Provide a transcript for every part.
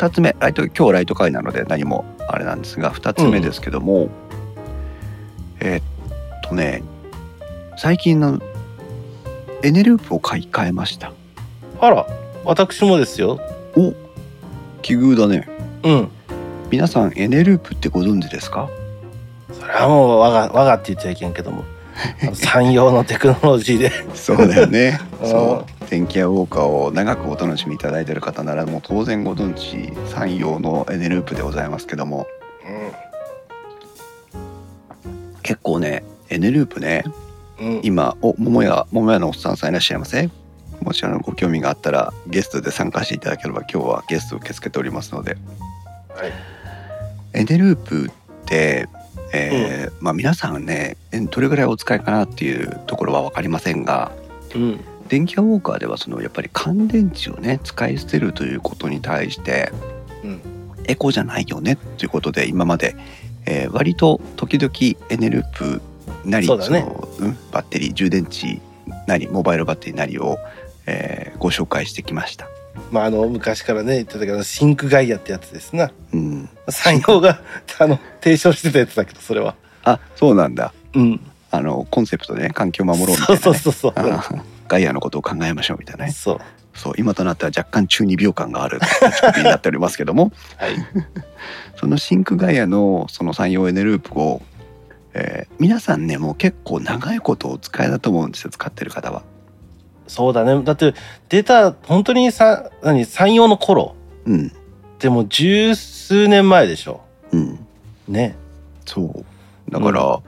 えーっと2つ目ライト今日ライト会なので何もあれなんですが2つ目ですけども、えーっとね最近のエネループを買い替えました。あら私もですよ。お奇遇だね。うん。皆さんエネループってご存知ですか？それはもう我が我がって言っちゃいけんけども。あの産業のテクノロジーで。そうだよね。うん。そう電気屋ウォーカーを長くお楽しみいただいている方ならもう当然ご存知山陽のエネループでございますけども。結構ねエネループね。うん、うん、今お桃屋桃屋のおっさんさんいらっしゃいませ？もしあのご興味があったらゲストで参加していただければ今日はゲストを受け付けておりますので。はい。エネループって、えーまあ皆さんねえどれぐらいお使いかなっていうところは分かりませんが。うん電気屋ウォーカーではそのやっぱり乾電池をね使い捨てるということに対してうん。エコじゃないよねということで今まで、えー割と時々エネループなりそね。のうん、バッテリー充電池なりモバイルバッテリーなりを、えーご紹介してきました。まああの昔からね言ってたけどシンクガイアってやつですな。うん、産業が あの提唱してたやつだけどそれは。あそうなんだ。うん。あのコンセプトでね環境を守ろうみたいな、ね、そうそうそうそうガイアのことを考えましょうみたいなね。そう。そう今となっては若干中二病感がある仕組みになっておりますけども。はい。そのシンクガイアのその産業エネループを、えー皆さんねもう結構長いことお使いだと思うんですよ使ってる方は。そうだね。だって出た本当にさ何産業の頃うん。でも十数年前でしょ。うん。ね。そう。だから、う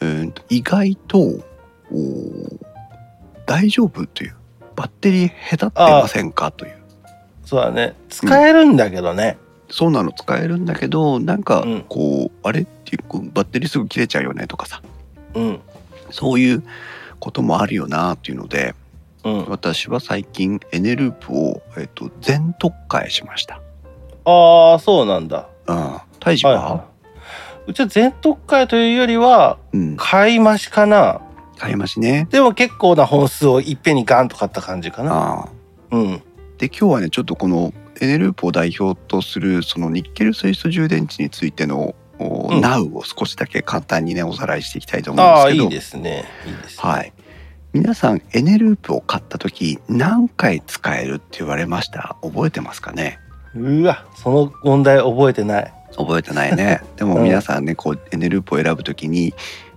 ーんと意外とおー大丈夫というバッテリーへたってませんかという。そうだね。使えるんだけどね、そうなの。使えるんだけどなんかうん。こう、あれ？っていうバッテリーすぐ切れちゃうよねとかさ。うん。そういうこともあるよなっていうのでうん。私は最近エネループを、えっと全特化しました。ああそうなんだ。うん、大事は、はいはい。うちは全特会というよりはうん、買い増しかな買い増しね。でも結構な本数をいっぺんにガンと買った感じかな。うん。で今日はねちょっとこのエネループを代表とするそのニッケル水素充電池についての、おうん。を少しだけ簡単にねおさらいしていきたいと思うんあですけど。あいいですね。いいですね。はい。皆さんエネループを買った時何回使えるって言われました？覚えてますかね？うわその問題覚えてない。覚えてないね。でもうん。皆さんねこうエネループを選ぶ時にまあ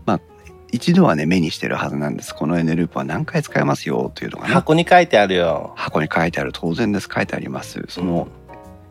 一度はね目にしてるはずなんです。このエネループは何回使えますよというのがね。箱に書いてあるよ。箱に書いてある当然です。書いてあります。その、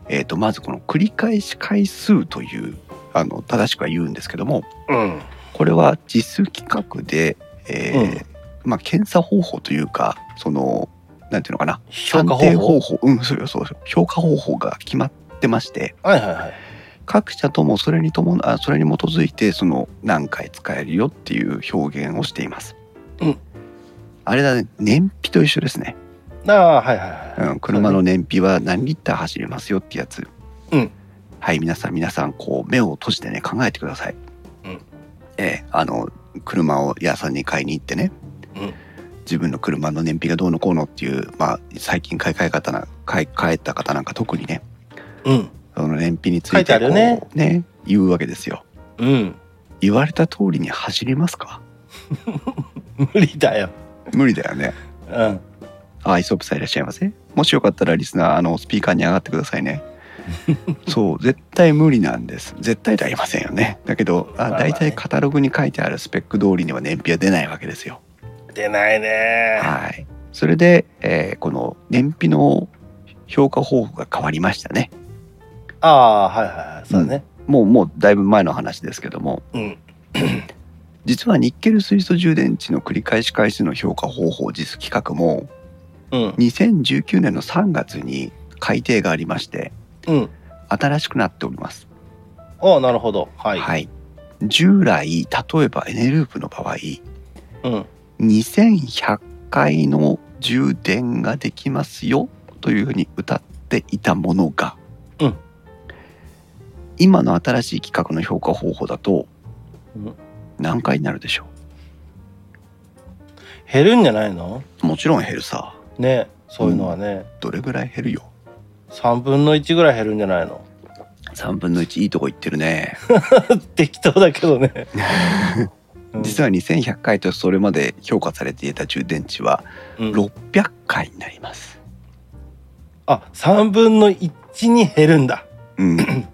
えー、とまずこの繰り返し回数というあの正しくは言うんですけどもうん。これは実規格で、えーまあ、検査方法というかそのなんていうのかな。評価方法。法。うんそうよそう。よ評価方法が決まってまして。はいはいはい各社ともそれに伴あそれに基づいてその何回使えるよっていう表現をしています。うんあれだね燃費と一緒ですね。ああはいはいはい、うん、車の燃費は何リッター走れますよってやつ。うんはい、皆さん皆さんこう目を閉じてね考えてください。うんええあの車を屋さんに買いに行ってね、うん自分の車の燃費がどうのこうのっていう、まあ、最近買い替え方な買い替えた方なんか特にねうんその燃費につ書いてこうねね言うわけですよ。うん言われた通りに走りますか？無理だよ無理だよね。うんあ、イソップさんいらっしゃいませ？もしよかったらリスナーあのスピーカーに上がってくださいね。そう絶対無理なんです。絶対ではありませんよね。だけどあ大体カタログに書いてあるスペック通りには燃費は出ないわけですよ。出ないねはい。それで、えーこの燃費の評価方法が変わりましたね。ああはいはいはいそうだねもうもうだいぶ前の話ですけども、うん。実はニッケル水素充電池の繰り返し回数の評価方法実規格もうん。2019年の3月に改定がありましてうん。新しくなっております。ああなるほど。はい、はい、従来例えばエネループの場合うん。2100回の充電ができますよというふうに歌っていたものが、うん今の新しい規格の評価方法だとうん。何回になるでしょ減るんじゃないの？うもちろん減るさ。ねそういうのはね、どれぐらい減るよ？3分の1ぐらい減るんじゃないの？3分の1いいとこ行ってるね。適当だけどね、うん。実は2100回とそれまで評価されていた充電池はうん。600回になります。あ3分の1に減るんだ。うん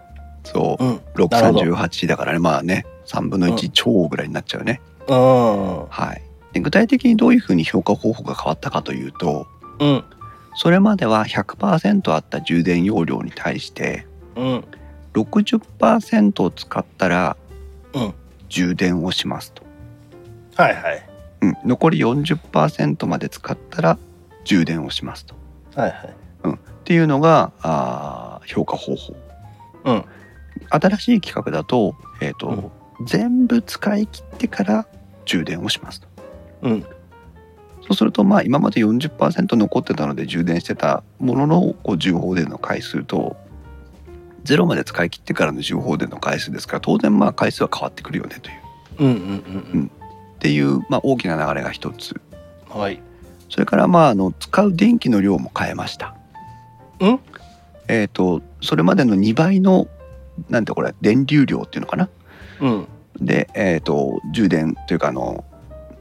そう。うん。なるほ638だからね。まあね3分の1超ぐらいになっちゃうね、うん。はい。で具体的にどういうふうに評価方法が変わったかというとうん。それまでは100%あった充電容量に対してうん。60%を使ったらうん。充電をしますと、はいはい。うん、残り40%まで使ったら充電をしますと。はいはい。っていうのがあー評価方法。うん新しい企画だと,、えーと全部使い切ってから充電をしますと。うん。そうするとまあ今まで40%残ってたので充電してたもののこう充放電の回数とゼロまで使い切ってからの充放電の回数ですから当然まあ回数は変わってくるよねという。うんうんうんっていう、まあ、大きな流れが一つ。うんはい。それからまああの使う電気の量も変えました。ん？えっ、とそれまでの2倍のなんてこれ電流量っていうのかな？うん。で、えー、と充電というかあの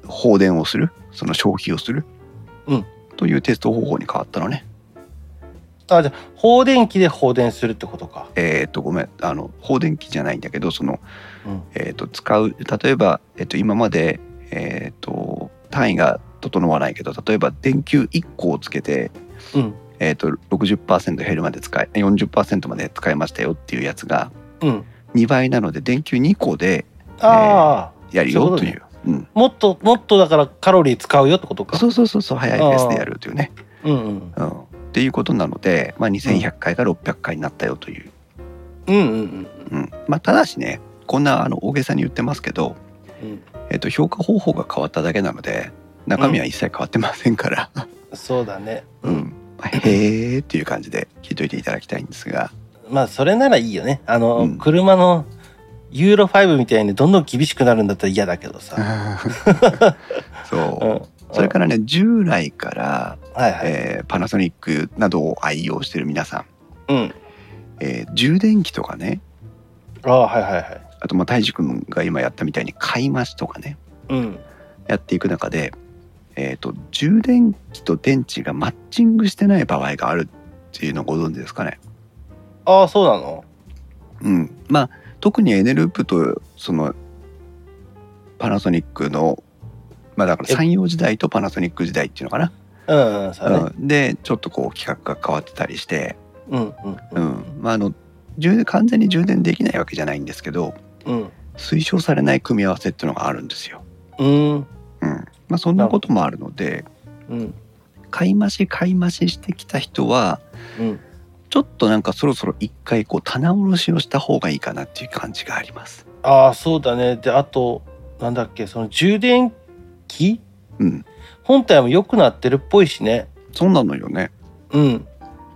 放電をするその消費をする、うん。というテスト方法に変わったのね。あじゃあ放電機で放電するってことか。えっ、とごめん。あの放電機じゃないんだけどその、うん。えー、と使う例えば、えー、と今まで、えー、と単位が整わないけど例えば電球1個をつけて、うんえー、と60%減るまで使い40%まで使いましたよっていうやつがうん。2倍なので電球2個でああ、やるよという。うん。もっともっとだからカロリー使うよってことか。そうそうそうそう早いペースでやるというね。うんうん。うん、っていうことなので、まあ、2100回が600回になったよという、うんうんうんまあ、ただしねこんなあの大げさに言ってますけど、うん。えっと評価方法が変わっただけなので中身は一切変わってませんから、そうだね。うん。まあへーっていう感じで聞いといていただきたいんですが、まあそれならいいよね。あの、うん。車のユーロ5みたいにどんどん厳しくなるんだったら嫌だけどさ、そう、うん、それからね従来から、はいはい、えーパナソニックなどを愛用している皆さん、うん。えー充電器とかね。ああはいはいはい。あとまあ太一君が今やったみたいに買い増しとかね。うん。やっていく中で、えー、と充電器と電池がマッチングしてない場合があるっていうのをご存知ですかね？ああそうなの？うん、まあ特にエネループとそのパナソニックのまあだからえ産業時代とパナソニック時代っていうのかな、うんうんそうだね。うん、でちょっとこう規格が変わってたりして、うんうん。ううんん。まあ、あの充電完全に充電できないわけじゃないんですけどうん。推奨されない組み合わせっていうのがあるんですよ。うんうん。まあ、そんなこともあるのでうん買い増し買い増ししてきた人はうんちょっとなんかそろそろ一回こう棚卸しをした方がいいかなっていう感じがあります。ああそうだね。であとなんだっけその充電器？うん、本体も良くなってるっぽいしね。そうなのよね。うん。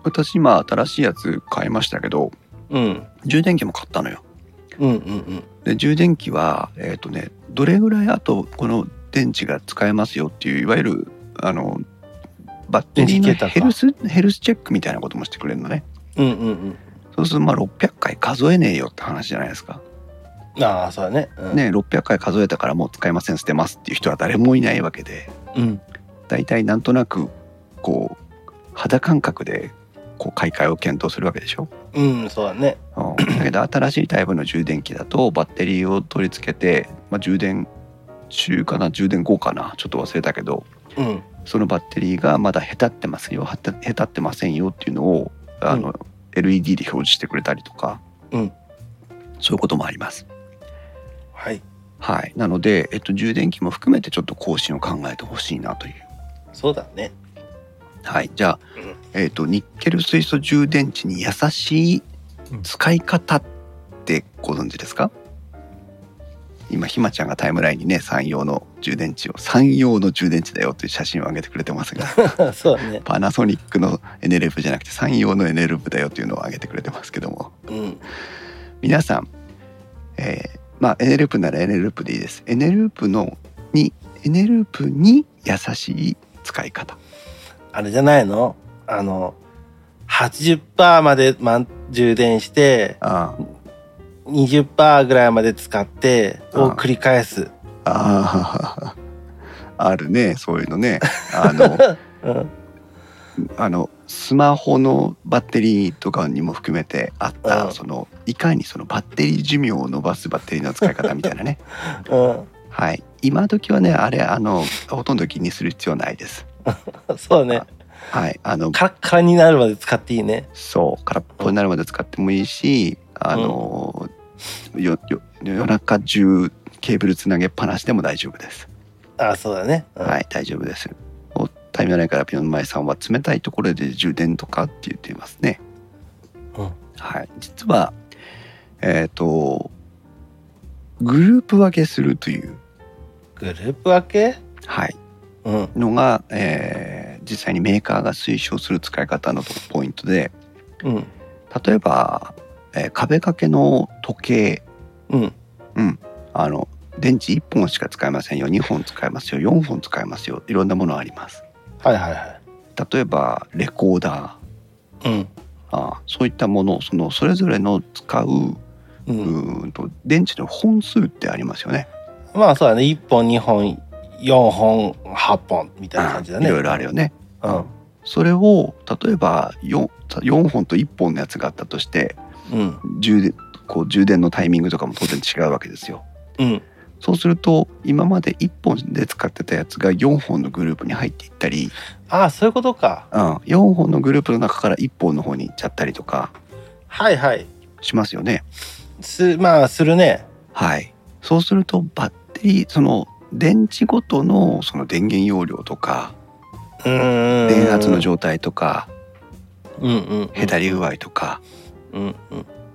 私今新しいやつ買いましたけどうん。充電器も買ったのよ。うんうんうん。で充電器はえっ、とねどれぐらい？あとこの電池が使えますよっていういわゆるあのバッテリーのヘルスヘルスチェックみたいなこともしてくれるのね。うんうんそうするとまあ600回数えねえよって話じゃないですか。うんああそうだね。うん。ね600回数えたからもう使えません捨てますっていう人は誰もいないわけで。うん。大体なんとなくこう肌感覚でこう買い替えを検討するわけでしょ。うんそうだね。うん。だけど新しいタイプの充電器だとバッテリーを取り付けて、まあ、充電中かな充電後かなちょっと忘れたけどうん。そのバッテリーがまだへたってますよへたへたってませんよっていうのをあの、LED で表示してくれたりとか、うん。そういうこともあります。はい。はい、なので、えっと、充電器も含めてちょっと更新を考えてほしいなという。そうだね。はい、じゃあうん、えっと、ニッケル水素充電池に優しい使い方ってご存知ですか？今ひまちゃんがタイムラインにね産用の充電池を産用の充電池だよという写真を上げてくれてますが。そうだね。パナソニックのエネループじゃなくて産用のエネループだよというのを上げてくれてますけども。うん。皆さん、えーまあエネループならエネループでいいです。エネループのにエネループに優しい使い方。あれじゃないの？あの80%まで、ま、充電してあ20%ぐらいまで使ってを繰り返す。ああ あるねそういうのね。あの うん。あのスマホのバッテリーとかにも含めてあった、うん。そのいかにそのバッテリー寿命を伸ばすバッテリーの使い方みたいなね。うん。はい。今時はねあれあのほとんど気にする必要ないです。そうだね。はい。あのカラッカラになるまで使っていいね。そう空っぽになるまで使ってもいいしあの、よよ夜中中ケーブルつなげっぱなしでも大丈夫です、あそうだね。うん。はい大丈夫です。おタイムラインからピョンマイさんは冷たいところで充電とかって言っていますね。うん。はい。実はえっ、とグループ分けするという。グループ分け？はい。うん。のが、えー実際にメーカーが推奨する使い方のポイントでうん。例えば、えー壁掛けの時計うん。あの電池1本しか使えませんよ2本使えますよ4本使えますよいろんなものありますはいはいはい。例えばレコーダーうん。あそういったものそのそれぞれの使うう。うんと電池の本数ってありますよねまあそうだね。1本、2本、4本、8本みたいな感じだね。いろいろあるよねうん。それを例えば 4, 4本と1本のやつがあったとしてうん。充電こう充電のタイミングとかも当然違うわけですようん。そうすると今まで1本で使ってたやつが4本のグループに入っていったり、ああ、そういうことか。うん、4本のグループの中から1本の方に行っちゃったりとかはいはい。しますよね。す、まあ、するね。はい。そうするとバッテリーその電池ごとのその電源容量とか。電圧の状態とかうんうん。へたり具合とかうんうん。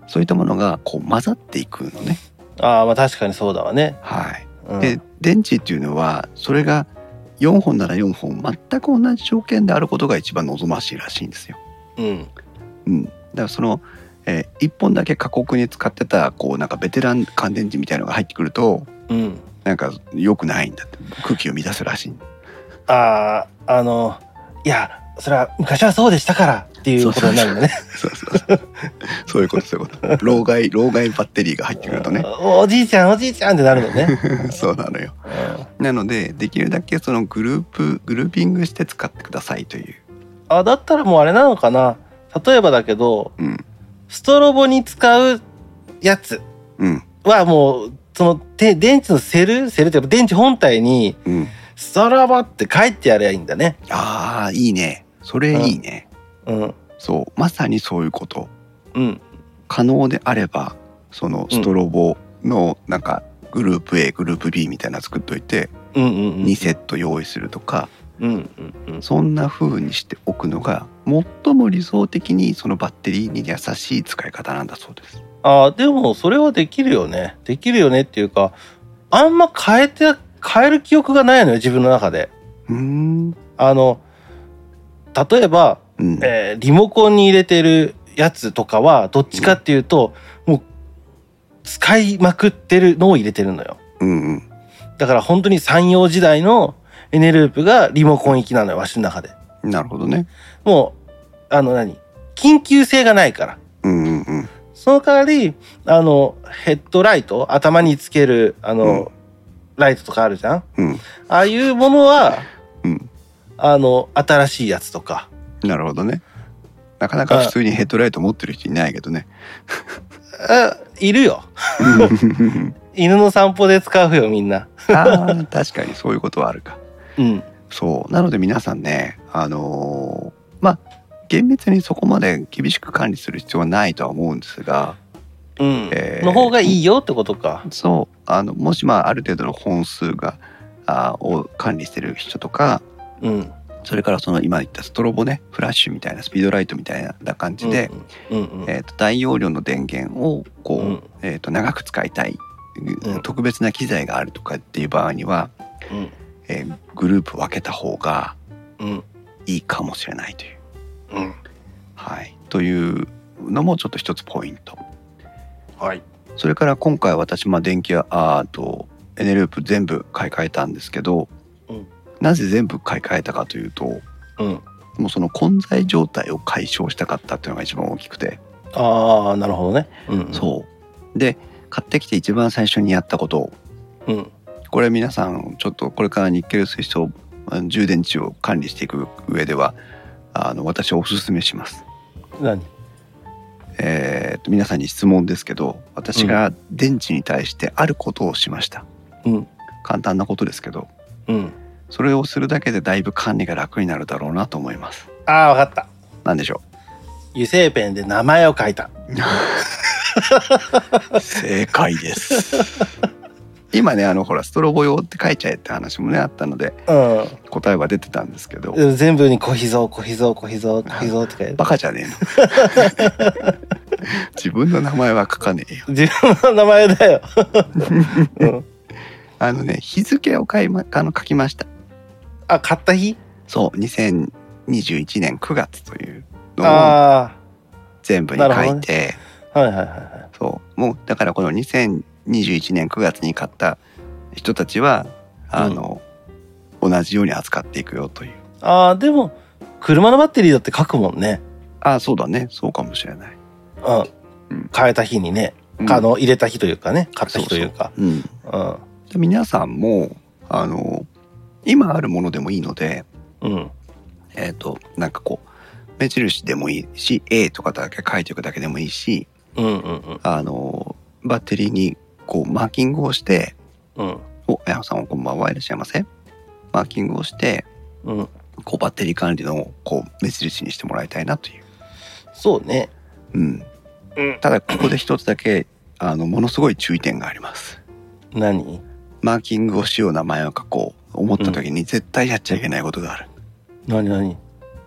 そういったものがこう混ざっていくのね。ああ、まあ確かにそうだわね。はい。うん、で電池っていうのはそれが4本なら4本全く同じ条件であることが一番望ましいらしいんですよ。うん。うん、だからその、え1本だけ過酷に使ってたこうなんかベテラン乾電池みたいのが入ってくるとうん。なんか良くないんだって空気を乱すらしい。ああ、あの、いや、それは昔はそうでしたからっていうことになるんだね。そうそうそう。そういうことそういうこと。老害老害バッテリーが入ってくるとね。おおじいちゃんおじいちゃんってなるのね。そうなのよ。なのでできるだけそのグループグルーピングして使ってくださいという。あだったらもうあれなのかな例えばだけどうんストロボに使うやつうんはもうそのて電池のセルセルって電池本体にうん。ストロボって書いてやればいいんだね。ああいいね。それいいね。うん。そうまさにそういうこと。うん。可能であればそのストロボのなんかグループ A グループ B みたいなの作っといてうんうんうん。2セット用意するとかうんうんうん。そんな風にしておくのが最も理想的にそのバッテリーに優しい使い方なんだそうです。ああ、でもそれはできるよね。できるよねっていうか、あんま変えて、変える記憶がないのよ、自分の中で。うーんあの、例えば、うんえーリモコンに入れてるやつとかは、どっちかっていうと、もう、使いまくってるのを入れてるのよ。うんうんだから本当に山陽時代のエネループがリモコン行きなのよ、わしの中で。なるほどね。もう、あの何緊急性がないから。うんうんうんその代わり、あの、ヘッドライト、頭につける、あの、うんライトとかあるじゃん？うんああいうものは、うんあの、新しいやつとか。なるほどね。なかなか普通にヘッドライト持ってる人いないけどね。あいるよ。犬の散歩で使うよ、みんな。ああ確かにそういうことはあるか。うん。そうなので皆さんねあのーまあ厳密にそこまで厳しく管理する必要はないとは思うんですがうん。えーの方がいいよってことか。そうあのもしまあある程度の本数があーを管理してる人とかうん。それからその今言ったストロボねフラッシュみたいなスピードライトみたいな感じで、うんうん。えー、と大容量の電源をこう、うんえー、と長く使いたい、うん特別な機材があるとかっていう場合には、うん。えーグループ分けた方がうん。いいかもしれないという。うん。はい、というのもちょっと一つポイント。はい。それから今回私、まあ、電気やアートエネループ全部買い替えたんですけど、うんなぜ全部買い替えたかというとうん。もうその混在状態を解消したかったっていうのが一番大きくて、ああなるほどね。うんそう。で買ってきて一番最初にやったこと。うん。これ皆さんちょっとこれからニッケル水素充電池を管理していく上ではあの私はおすすめします。何？えーと皆さんに質問ですけど私が電池に対してあることをしました。うん。簡単なことですけど。うんそれをするだけでだいぶ管理が楽になるだろうなと思います。ああわかった。なんでしょ油性ペンで名前を書いた。う正解です。今ねあのほらストロボ用って書いちゃえって話もねあったのでう答えは出てたんですけど。ん全部に小秘蔵小秘蔵小秘蔵小秘蔵って書いてバカじゃねえの。自分の名前は書かねえよ。自分の名前だよ、うん、あのね日付を書いまあの書きましたあ買った日？そう2021年9月というのをあ全部に書いて。あはいはいはいはい。そう。もうだからこの2021年9月に買った人たちはあの、同じように扱っていくよという。ああでも車のバッテリーだって書くもんね。あそうだね。そうかもしれない、うん、うん。変えた日にね、うん。あの入れた日というかね買った日というか。そうそう。うん。で皆さんもあの今あるものでもいいのでうん。えっ、となんかこう目印でもいいし A とかだけ書いておくだけでもいいしうんうんうん。あのバッテリーにこうマーキングをしてうん「おやさんこんばんはいらっしゃいませ」マーキングをしてうん。こうバッテリー管理のこう目印にしてもらいたいなという。そうね。うん、うん。ただここで一つだけあのものすごい注意点があります。何？マーキングをしよう名前を書こう思った時に絶対やっちゃいけないことがある。何何？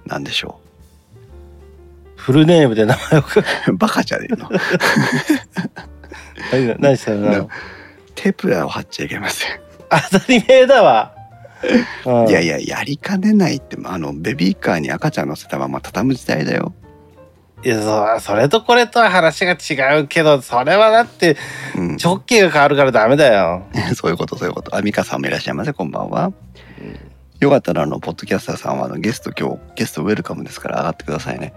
なんでしょフルネームで名前を書くう バカじゃねえの。何何したのなテープラを貼っちゃいけません。当たり前だわ、うんいやいややりかねないってあのベビーカーに赤ちゃん乗せたまま畳む時代だよ。いやそれとこれとは話が違うけどそれはだってうん、直径が変わるからダメだよ。そういうことそういうこと。あ美香さんもいらっしゃいませこんばんは。よかったらあのポッドキャスターさんはあのゲスト今日ゲストウェルカムですから上がってくださいね。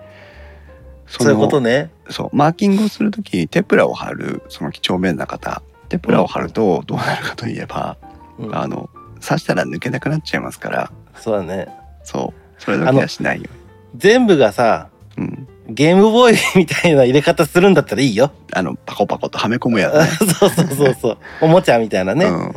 そそういうことね。そうマーキングをするときテプラを貼るその几帳面な方テプラを貼るとどうなるかといえば、うんあの刺したら抜けなくなっちゃいますからそうだね。そうそれだけはしないよ。全部がさうん、ゲームボーイみたいな入れ方するんだったらいいよ。あのパコパコとはめ込むやつね。そうそうそうそう。おもちゃみたいなね。うん、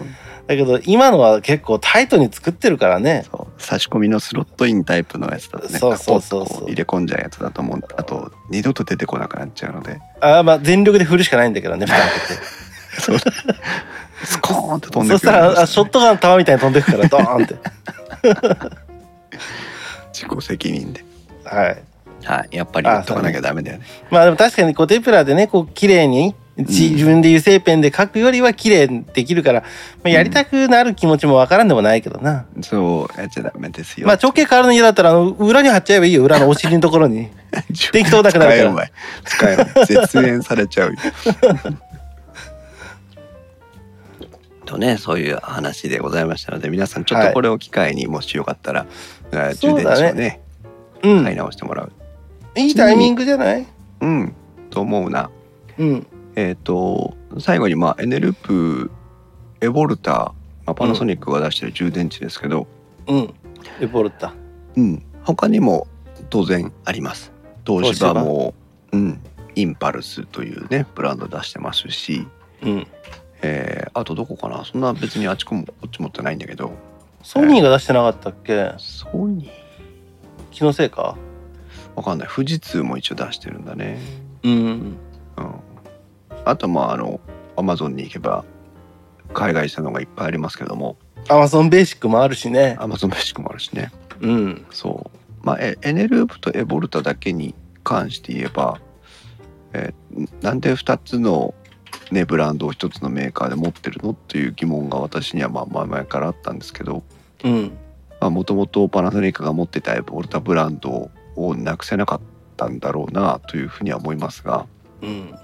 だけど今のは結構タイトに作ってるからね。そう差し込みのスロットインタイプのやつだとねそうそうそうそう入れ込んじゃうやつだと思うあと二度と出てこなくなっちゃうのであーまあ全力で振るしかないんだけどね、蓋開けて。そうスコーンって飛んでそしたくるらあショットガンの弾みたいに飛んでくからドーンって。自己責任ではい。はい。やっぱり言っとかなきゃダメだよね。まあでも確かにこうテプラでねこう綺麗に自分で油性ペンで書くよりは綺麗にできるから、まあ、やりたくなる気持ちもわからんでもないけどな、そうやっちゃダメですよ。まあ直径変わるの嫌だったらあの裏に貼っちゃえばいいよ。裏の お尻のところに。電気通らなくなる。から使えるわい。使える。絶縁されちゃうよ。とねそういう話でございましたので皆さんちょっとこれを機会にもしよかったら、えー充電池をねうん、買い直してもらういいタイミングじゃない？うん。と思うな。うん。えっ、と最後にまあエネループエボルター、まあ、パナソニックが出してる充電池ですけど、うん。エボルタ。うん、他にも当然あります。東芝もうん。インパルスというねブランド出してますし、うん。えーあとどこかな？そんな別にあっちこもこっち持ってないんだけど。ソニーが出してなかったっけ？ソニー？気のせいか？わかんない。富士通も一応出してるんだね。うん。うん。あとまああのアマゾンに行けば海外したのがいっぱいありますけども。アマゾンベーシックもあるしね。アマゾンベーシックもあるしね。うん。そう。まあエエネループとエボルタだけに関して言えば、えーなんで2つのねブランドを1つのメーカーで持ってるのっていう疑問が私にはまあ前々からあったんですけど。うん。もともとパナソニックが持ってたエボルタブランドをなくせなかったんだろうなというふうには思いますがうん。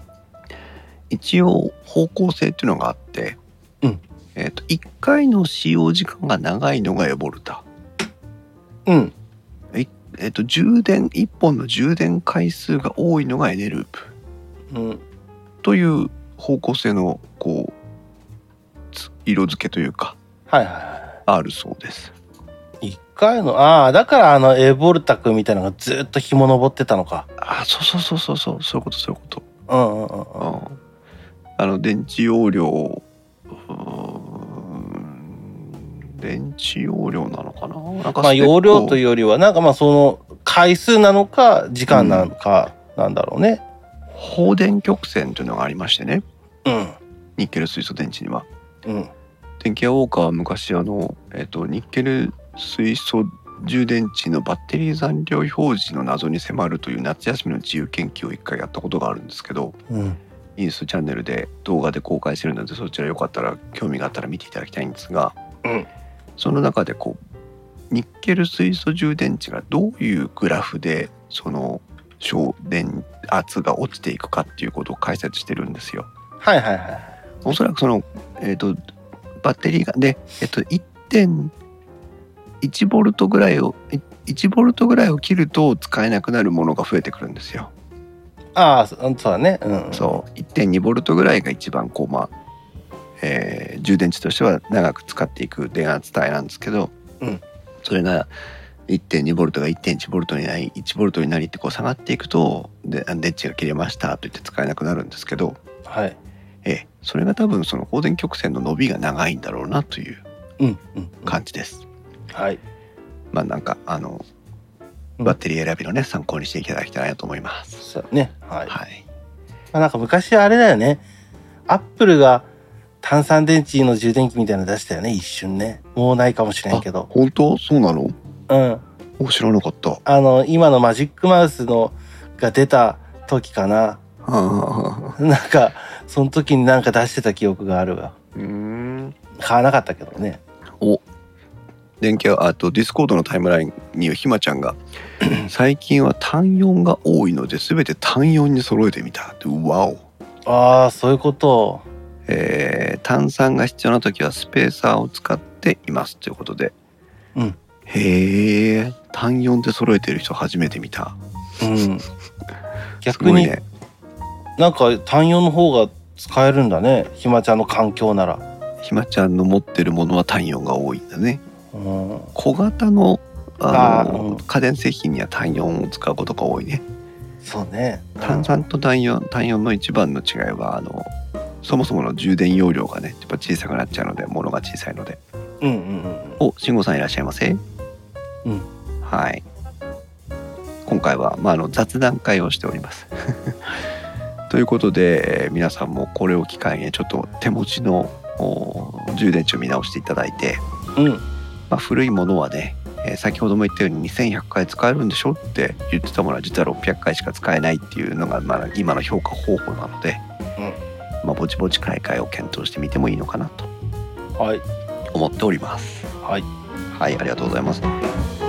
一応方向性っていうのがあって、うん。えー、と1回の使用時間が長いのがエボルタ。うん。1えっと、充電1本の充電回数が多いのがエネループ。うん。という方向性のこうつ色付けというかはいはいはあるそうです。い一回のああだからあのエボルタ君みたいなのがずっと紐登ってたのか。あそうそうそうそうそうそういうことそういうこと。うんうんうんうん。うん。あの電池容量うーん電池容量なのかな？なんかまあ容量というよりはなんかまあその回数なのか時間なのかなんだろうね。放電曲線というのがありましてね。うん。ニッケル水素電池には。うん。電気屋ウォーカーは昔あの、えっとニッケル水素充電池のバッテリー残量表示の謎に迫るという夏休みの自由研究を一回やったことがあるんですけどうん。インストチャンネルで動画で公開してるのでそちらよかったら興味があったら見ていただきたいんですが、うん。その中でこうニッケル水素充電池がどういうグラフでその省電圧が落ちていくかっていうことを解説してるんですよ。はいはいはいおそらくその、えー、とバッテリーがで、えっと1.1ボルトぐらいをい1ボルトぐらいを切ると使えなくなるものが増えてくるんですよ。ああそそうだね。うん。そう。1.2ボルトぐらいが一番こうまあ、えー充電池としては長く使っていく電圧帯なんですけど、うん。それが1.2ボルトが1.1ボルトになり1ボルトになりってこう下がっていくとであ電池が切れましたと言って使えなくなるんですけど、はい。ええそれが多分その放電曲線の伸びが長いんだろうなといううんうん。感じです。はいまあなんかあのうんバッテリー選びのね参考にしていただきたいなと思います。そうだねはいはい。まあ、なんか昔あれだよねアップルが炭酸電池の充電器みたいなの出したよね一瞬ねもうないかもしれんけど本当？そうなの？うんお知らなかった。あの今のマジックマウスのが出た時かな。なんかその時になんか出してた記憶があるわうーん。買わなかったけどねお。電気はあと Discord のタイムラインにひまちゃんが 最近は単4が多いので全て単4に揃えてみたってうわお。ああそういうことえー単3が必要な時はスペーサーを使っていますということで。うん。へえ。単4で揃えてる人初めて見た。うんす 逆にね。なんか単4の方が使えるんだねひまちゃんの環境ならひまちゃんの持ってるものは単4が多いんだね。うん小型のあの家電製品には単4を使うことが多いね。そうね単酸と単4単4の一番の違いはあのそもそもの充電容量がねやっぱ小さくなっちゃうので物が小さいので。うんうんうんお慎吾さんいらっしゃいませ？うんはい。今回は、まあ、あの雑談会をしております。ということで、えー皆さんもこれを機会にちょっと手持ちのお充電池を見直していただいて、うんまあ、古いものはね、えー先ほども言ったように2100回使えるんでしょって言ってたものは実は600回しか使えないっていうのが、まあ、今の評価方法なので、まあ、ぼちぼち買い替えを検討してみてもいいのかなとはい思っております。はいはい、ありがとうございます。